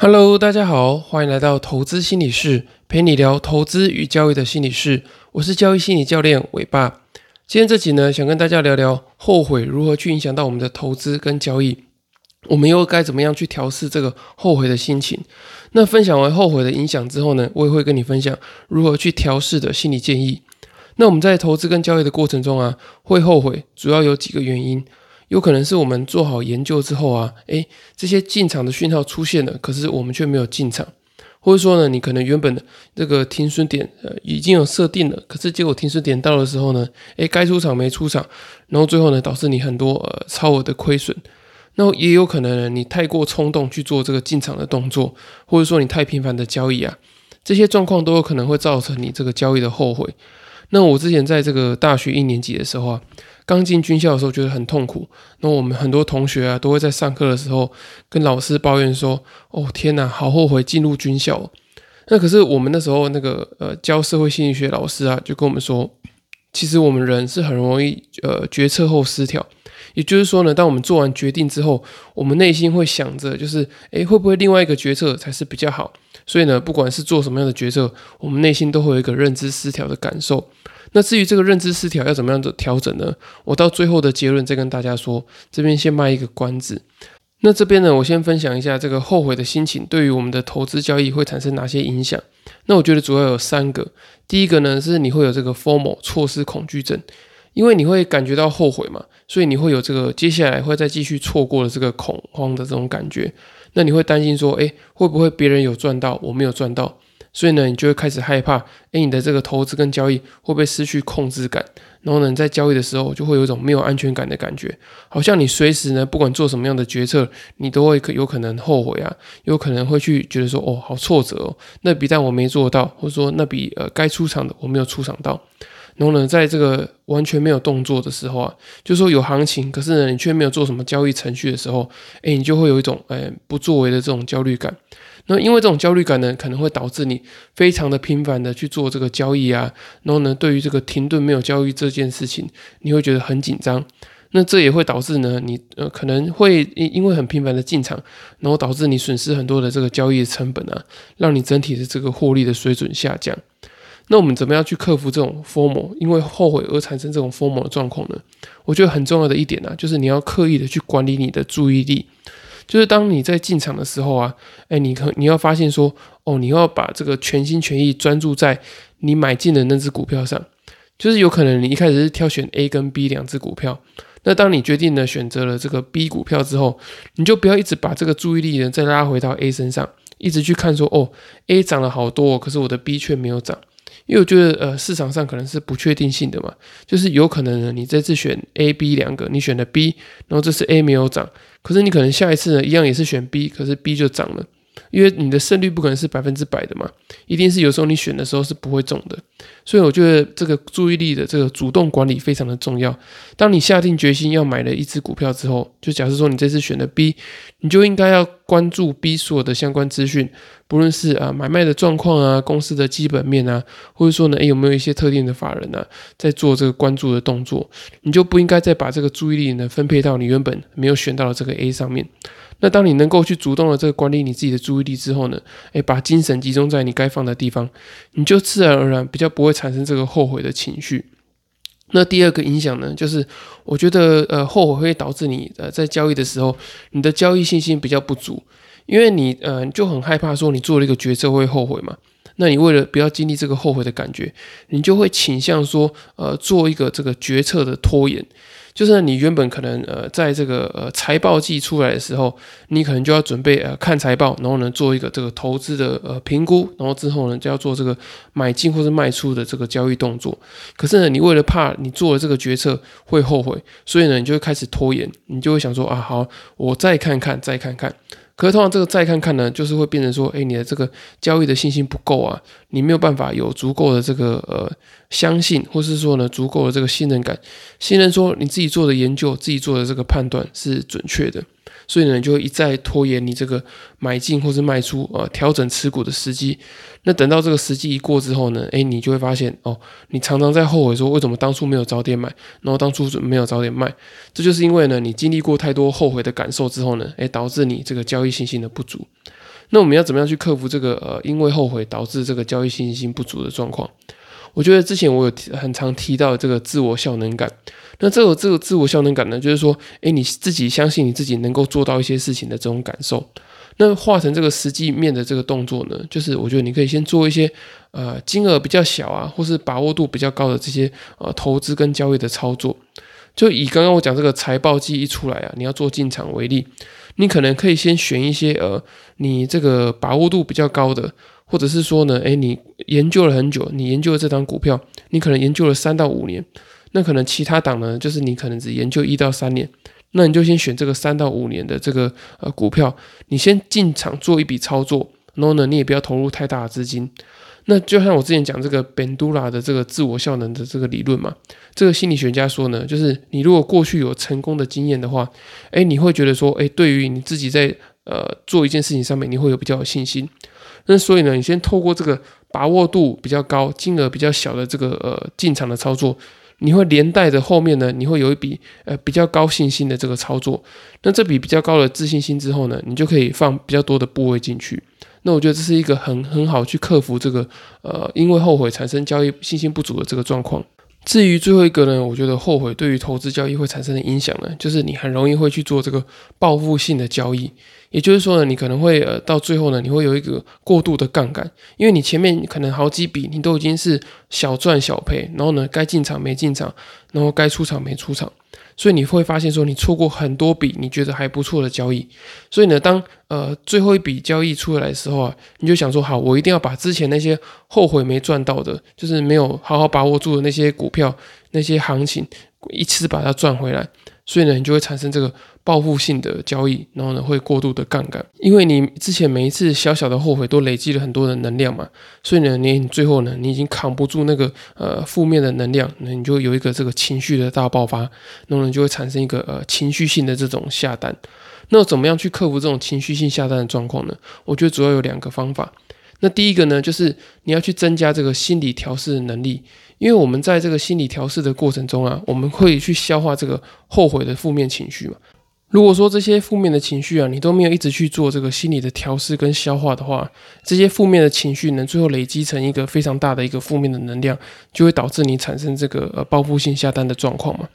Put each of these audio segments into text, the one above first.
Hello，大家好，欢迎来到投资心理室，陪你聊投资与交易的心理室。我是交易心理教练伟爸。今天这集呢，想跟大家聊聊后悔如何去影响到我们的投资跟交易，我们又该怎么样去调试这个后悔的心情？那分享完后悔的影响之后呢，我也会跟你分享如何去调试的心理建议。那我们在投资跟交易的过程中啊，会后悔，主要有几个原因。有可能是我们做好研究之后啊，诶，这些进场的讯号出现了，可是我们却没有进场，或者说呢，你可能原本的这个停损点呃已经有设定了，可是结果停损点到的时候呢，诶，该出场没出场，然后最后呢导致你很多呃超额的亏损，那也有可能呢你太过冲动去做这个进场的动作，或者说你太频繁的交易啊，这些状况都有可能会造成你这个交易的后悔。那我之前在这个大学一年级的时候啊。刚进军校的时候觉得很痛苦，那我们很多同学啊都会在上课的时候跟老师抱怨说：“哦天哪，好后悔进入军校。”那可是我们那时候那个呃教社会心理学老师啊就跟我们说，其实我们人是很容易呃决策后失调，也就是说呢，当我们做完决定之后，我们内心会想着就是诶会不会另外一个决策才是比较好？所以呢，不管是做什么样的决策，我们内心都会有一个认知失调的感受。那至于这个认知失调要怎么样的调整呢？我到最后的结论再跟大家说。这边先卖一个关子。那这边呢，我先分享一下这个后悔的心情对于我们的投资交易会产生哪些影响。那我觉得主要有三个。第一个呢是你会有这个 formal 错失恐惧症，因为你会感觉到后悔嘛，所以你会有这个接下来会再继续错过的这个恐慌的这种感觉。那你会担心说，诶，会不会别人有赚到，我没有赚到？所以呢，你就会开始害怕，哎，你的这个投资跟交易会不会失去控制感？然后呢，在交易的时候就会有一种没有安全感的感觉，好像你随时呢，不管做什么样的决策，你都会可有可能后悔啊，有可能会去觉得说，哦，好挫折哦，那笔单我没做到，或者说那笔呃该出场的我没有出场到。然后呢，在这个完全没有动作的时候啊，就说有行情，可是呢，你却没有做什么交易程序的时候，哎，你就会有一种哎不作为的这种焦虑感。那因为这种焦虑感呢，可能会导致你非常的频繁的去做这个交易啊，然后呢，对于这个停顿没有交易这件事情，你会觉得很紧张。那这也会导致呢，你呃可能会因因为很频繁的进场，然后导致你损失很多的这个交易的成本啊，让你整体的这个获利的水准下降。那我们怎么样去克服这种 formal 因为后悔而产生这种 formal 的状况呢？我觉得很重要的一点呢，就是你要刻意的去管理你的注意力。就是当你在进场的时候啊，哎，你可你要发现说，哦，你要把这个全心全意专注在你买进的那只股票上。就是有可能你一开始是挑选 A 跟 B 两只股票，那当你决定呢选择了这个 B 股票之后，你就不要一直把这个注意力呢再拉回到 A 身上，一直去看说，哦，A 涨了好多，可是我的 B 却没有涨。因为我觉得，呃，市场上可能是不确定性的嘛，就是有可能呢，你这次选 A、B 两个，你选的 B，然后这次 A 没有涨，可是你可能下一次呢，一样也是选 B，可是 B 就涨了。因为你的胜率不可能是百分之百的嘛，一定是有时候你选的时候是不会中的，所以我觉得这个注意力的这个主动管理非常的重要。当你下定决心要买了一只股票之后，就假设说你这次选的 B，你就应该要关注 B 所有的相关资讯，不论是啊买卖的状况啊，公司的基本面啊，或者说呢，诶有没有一些特定的法人啊在做这个关注的动作，你就不应该再把这个注意力呢分配到你原本没有选到的这个 A 上面。那当你能够去主动的这个管理你自己的注意力之后呢，诶，把精神集中在你该放的地方，你就自然而然比较不会产生这个后悔的情绪。那第二个影响呢，就是我觉得呃后悔会导致你呃在交易的时候，你的交易信心比较不足，因为你呃就很害怕说你做了一个决策会后悔嘛。那你为了不要经历这个后悔的感觉，你就会倾向说呃做一个这个决策的拖延。就是你原本可能呃，在这个呃财报季出来的时候，你可能就要准备呃看财报，然后呢做一个这个投资的呃评估，然后之后呢就要做这个买进或者卖出的这个交易动作。可是呢，你为了怕你做了这个决策会后悔，所以呢你就会开始拖延，你就会想说啊好，我再看看，再看看。可是通常这个再看看呢，就是会变成说，哎，你的这个交易的信心不够啊，你没有办法有足够的这个呃相信，或是说呢足够的这个信任感，信任说你自己做的研究，自己做的这个判断是准确的。所以呢，就会一再拖延你这个买进或是卖出啊，调整持股的时机。那等到这个时机一过之后呢，诶，你就会发现哦，你常常在后悔说为什么当初没有早点买，然后当初没有早点卖。这就是因为呢，你经历过太多后悔的感受之后呢，诶，导致你这个交易信心的不足。那我们要怎么样去克服这个呃因为后悔导致这个交易信心不足的状况？我觉得之前我有很常提到这个自我效能感。那这个这个自我效能感呢，就是说，诶，你自己相信你自己能够做到一些事情的这种感受。那化成这个实际面的这个动作呢，就是我觉得你可以先做一些呃金额比较小啊，或是把握度比较高的这些呃投资跟交易的操作。就以刚刚我讲这个财报季一出来啊，你要做进场为例，你可能可以先选一些呃你这个把握度比较高的，或者是说呢，诶，你研究了很久，你研究了这张股票，你可能研究了三到五年，那可能其他档呢，就是你可能只研究一到三年。那你就先选这个三到五年的这个呃股票，你先进场做一笔操作，然后呢，你也不要投入太大的资金。那就像我之前讲这个 Bandura 的这个自我效能的这个理论嘛，这个心理学家说呢，就是你如果过去有成功的经验的话，哎，你会觉得说，哎，对于你自己在呃做一件事情上面，你会有比较有信心。那所以呢，你先透过这个把握度比较高、金额比较小的这个呃进场的操作。你会连带着后面呢，你会有一笔呃比较高信心的这个操作，那这笔比较高的自信心之后呢，你就可以放比较多的部位进去。那我觉得这是一个很很好去克服这个呃因为后悔产生交易信心不足的这个状况。至于最后一个呢，我觉得后悔对于投资交易会产生的影响呢，就是你很容易会去做这个报复性的交易。也就是说呢，你可能会呃到最后呢，你会有一个过度的杠杆，因为你前面可能好几笔你都已经是小赚小赔，然后呢该进场没进场，然后该出场没出场，所以你会发现说你错过很多笔你觉得还不错的交易，所以呢当呃最后一笔交易出来的时候啊，你就想说好，我一定要把之前那些后悔没赚到的，就是没有好好把握住的那些股票那些行情一次把它赚回来，所以呢你就会产生这个。报复性的交易，然后呢会过度的杠杆，因为你之前每一次小小的后悔都累积了很多的能量嘛，所以呢你最后呢你已经扛不住那个呃负面的能量，那你就有一个这个情绪的大爆发，然后呢就会产生一个呃情绪性的这种下单。那怎么样去克服这种情绪性下单的状况呢？我觉得主要有两个方法。那第一个呢就是你要去增加这个心理调试的能力。因为我们在这个心理调试的过程中啊，我们会去消化这个后悔的负面情绪嘛。如果说这些负面的情绪啊，你都没有一直去做这个心理的调试跟消化的话，这些负面的情绪呢，最后累积成一个非常大的一个负面的能量，就会导致你产生这个呃报复性下单的状况嘛。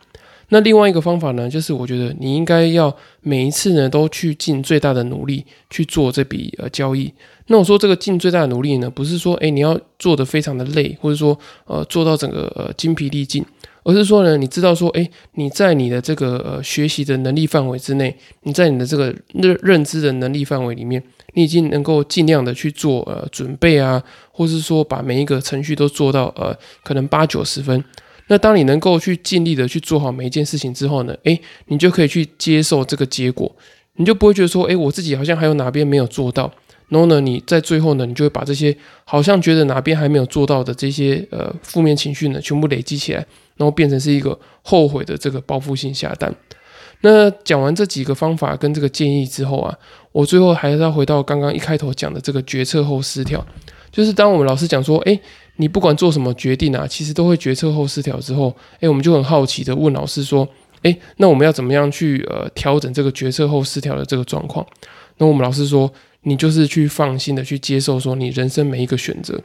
那另外一个方法呢，就是我觉得你应该要每一次呢都去尽最大的努力去做这笔呃交易。那我说这个尽最大的努力呢，不是说诶你要做的非常的累，或者说呃做到整个呃精疲力尽。而是说呢，你知道说，哎，你在你的这个呃学习的能力范围之内，你在你的这个认认知的能力范围里面，你已经能够尽量的去做呃准备啊，或是说把每一个程序都做到呃可能八九十分。那当你能够去尽力的去做好每一件事情之后呢，哎，你就可以去接受这个结果，你就不会觉得说，哎，我自己好像还有哪边没有做到。然后呢，你在最后呢，你就会把这些好像觉得哪边还没有做到的这些呃负面情绪呢，全部累积起来。然后变成是一个后悔的这个报复性下单。那讲完这几个方法跟这个建议之后啊，我最后还是要回到刚刚一开头讲的这个决策后失调。就是当我们老师讲说，哎，你不管做什么决定啊，其实都会决策后失调之后，哎，我们就很好奇的问老师说，哎，那我们要怎么样去呃调整这个决策后失调的这个状况？那我们老师说，你就是去放心的去接受说你人生每一个选择。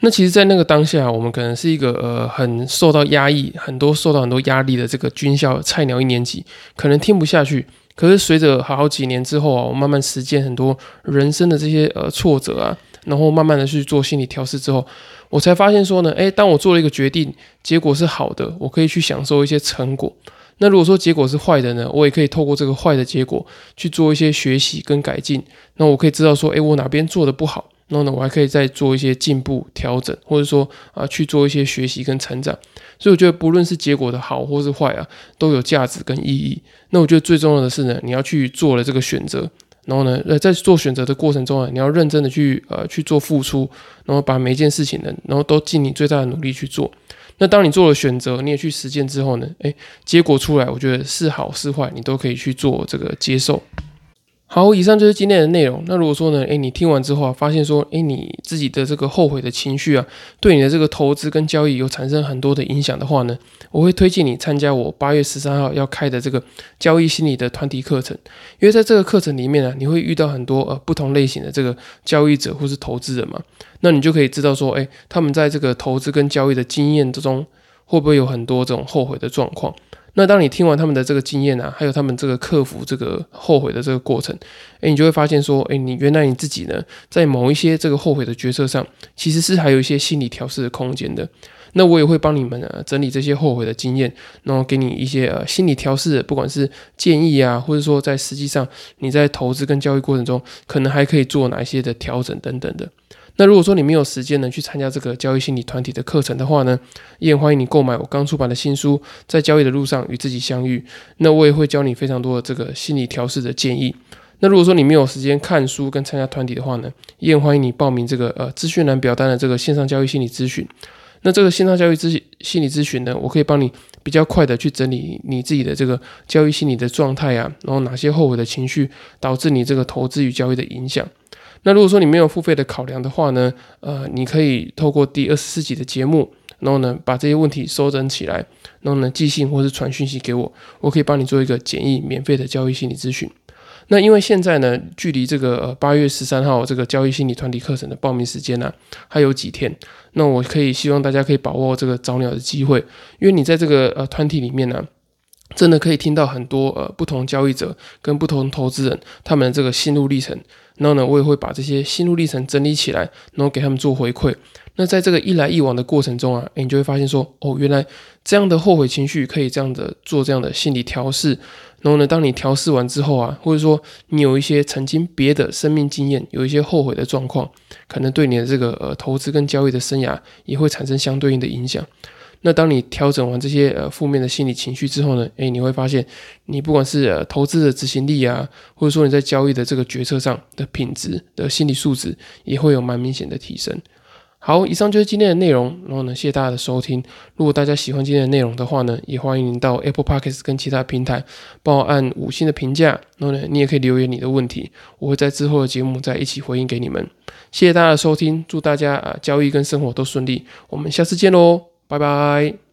那其实，在那个当下，我们可能是一个呃很受到压抑、很多受到很多压力的这个军校菜鸟一年级，可能听不下去。可是随着好几年之后啊，我慢慢实践很多人生的这些呃挫折啊，然后慢慢的去做心理调试之后，我才发现说呢，诶，当我做了一个决定，结果是好的，我可以去享受一些成果。那如果说结果是坏的呢，我也可以透过这个坏的结果去做一些学习跟改进。那我可以知道说，诶，我哪边做的不好。然后呢，我还可以再做一些进步调整，或者说啊，去做一些学习跟成长。所以我觉得，不论是结果的好或是坏啊，都有价值跟意义。那我觉得最重要的是呢，你要去做了这个选择，然后呢，呃，在做选择的过程中啊，你要认真的去呃去做付出，然后把每一件事情呢，然后都尽你最大的努力去做。那当你做了选择，你也去实践之后呢，诶，结果出来，我觉得是好是坏，你都可以去做这个接受。好，以上就是今天的内容。那如果说呢，诶，你听完之后啊，发现说，诶，你自己的这个后悔的情绪啊，对你的这个投资跟交易有产生很多的影响的话呢，我会推荐你参加我八月十三号要开的这个交易心理的团体课程。因为在这个课程里面呢，你会遇到很多呃不同类型的这个交易者或是投资人嘛，那你就可以知道说，诶，他们在这个投资跟交易的经验之中，会不会有很多这种后悔的状况。那当你听完他们的这个经验啊，还有他们这个克服这个后悔的这个过程，诶，你就会发现说，诶，你原来你自己呢，在某一些这个后悔的决策上，其实是还有一些心理调试的空间的。那我也会帮你们呃整理这些后悔的经验，然后给你一些呃心理调试，不管是建议啊，或者说在实际上你在投资跟交易过程中，可能还可以做哪一些的调整等等的。那如果说你没有时间呢去参加这个交易心理团体的课程的话呢，也欢迎你购买我刚出版的新书《在交易的路上与自己相遇》。那我也会教你非常多的这个心理调试的建议。那如果说你没有时间看书跟参加团体的话呢，也欢迎你报名这个呃资讯栏表单的这个线上交易心理咨询。那这个线上交易咨心理咨询呢，我可以帮你比较快的去整理你自己的这个交易心理的状态啊，然后哪些后悔的情绪导致你这个投资与交易的影响。那如果说你没有付费的考量的话呢，呃，你可以透过第二十四集的节目，然后呢把这些问题收整起来，然后呢寄信或是传讯息给我，我可以帮你做一个简易免费的交易心理咨询。那因为现在呢，距离这个呃八月十三号这个交易心理团体课程的报名时间呢还有几天，那我可以希望大家可以把握这个早鸟的机会，因为你在这个呃团体里面呢，真的可以听到很多呃不同交易者跟不同投资人他们的这个心路历程。然后呢，我也会把这些心路历程整理起来，然后给他们做回馈。那在这个一来一往的过程中啊，你就会发现说，哦，原来这样的后悔情绪可以这样的做这样的心理调试。然后呢，当你调试完之后啊，或者说你有一些曾经别的生命经验，有一些后悔的状况，可能对你的这个呃投资跟交易的生涯也会产生相对应的影响。那当你调整完这些呃负面的心理情绪之后呢，诶，你会发现你不管是呃投资的执行力啊，或者说你在交易的这个决策上的品质的心理素质，也会有蛮明显的提升。好，以上就是今天的内容。然后呢，谢谢大家的收听。如果大家喜欢今天的内容的话呢，也欢迎您到 Apple Podcasts 跟其他平台帮我按五星的评价。然后呢，你也可以留言你的问题，我会在之后的节目再一起回应给你们。谢谢大家的收听，祝大家啊交易跟生活都顺利。我们下次见喽！拜拜。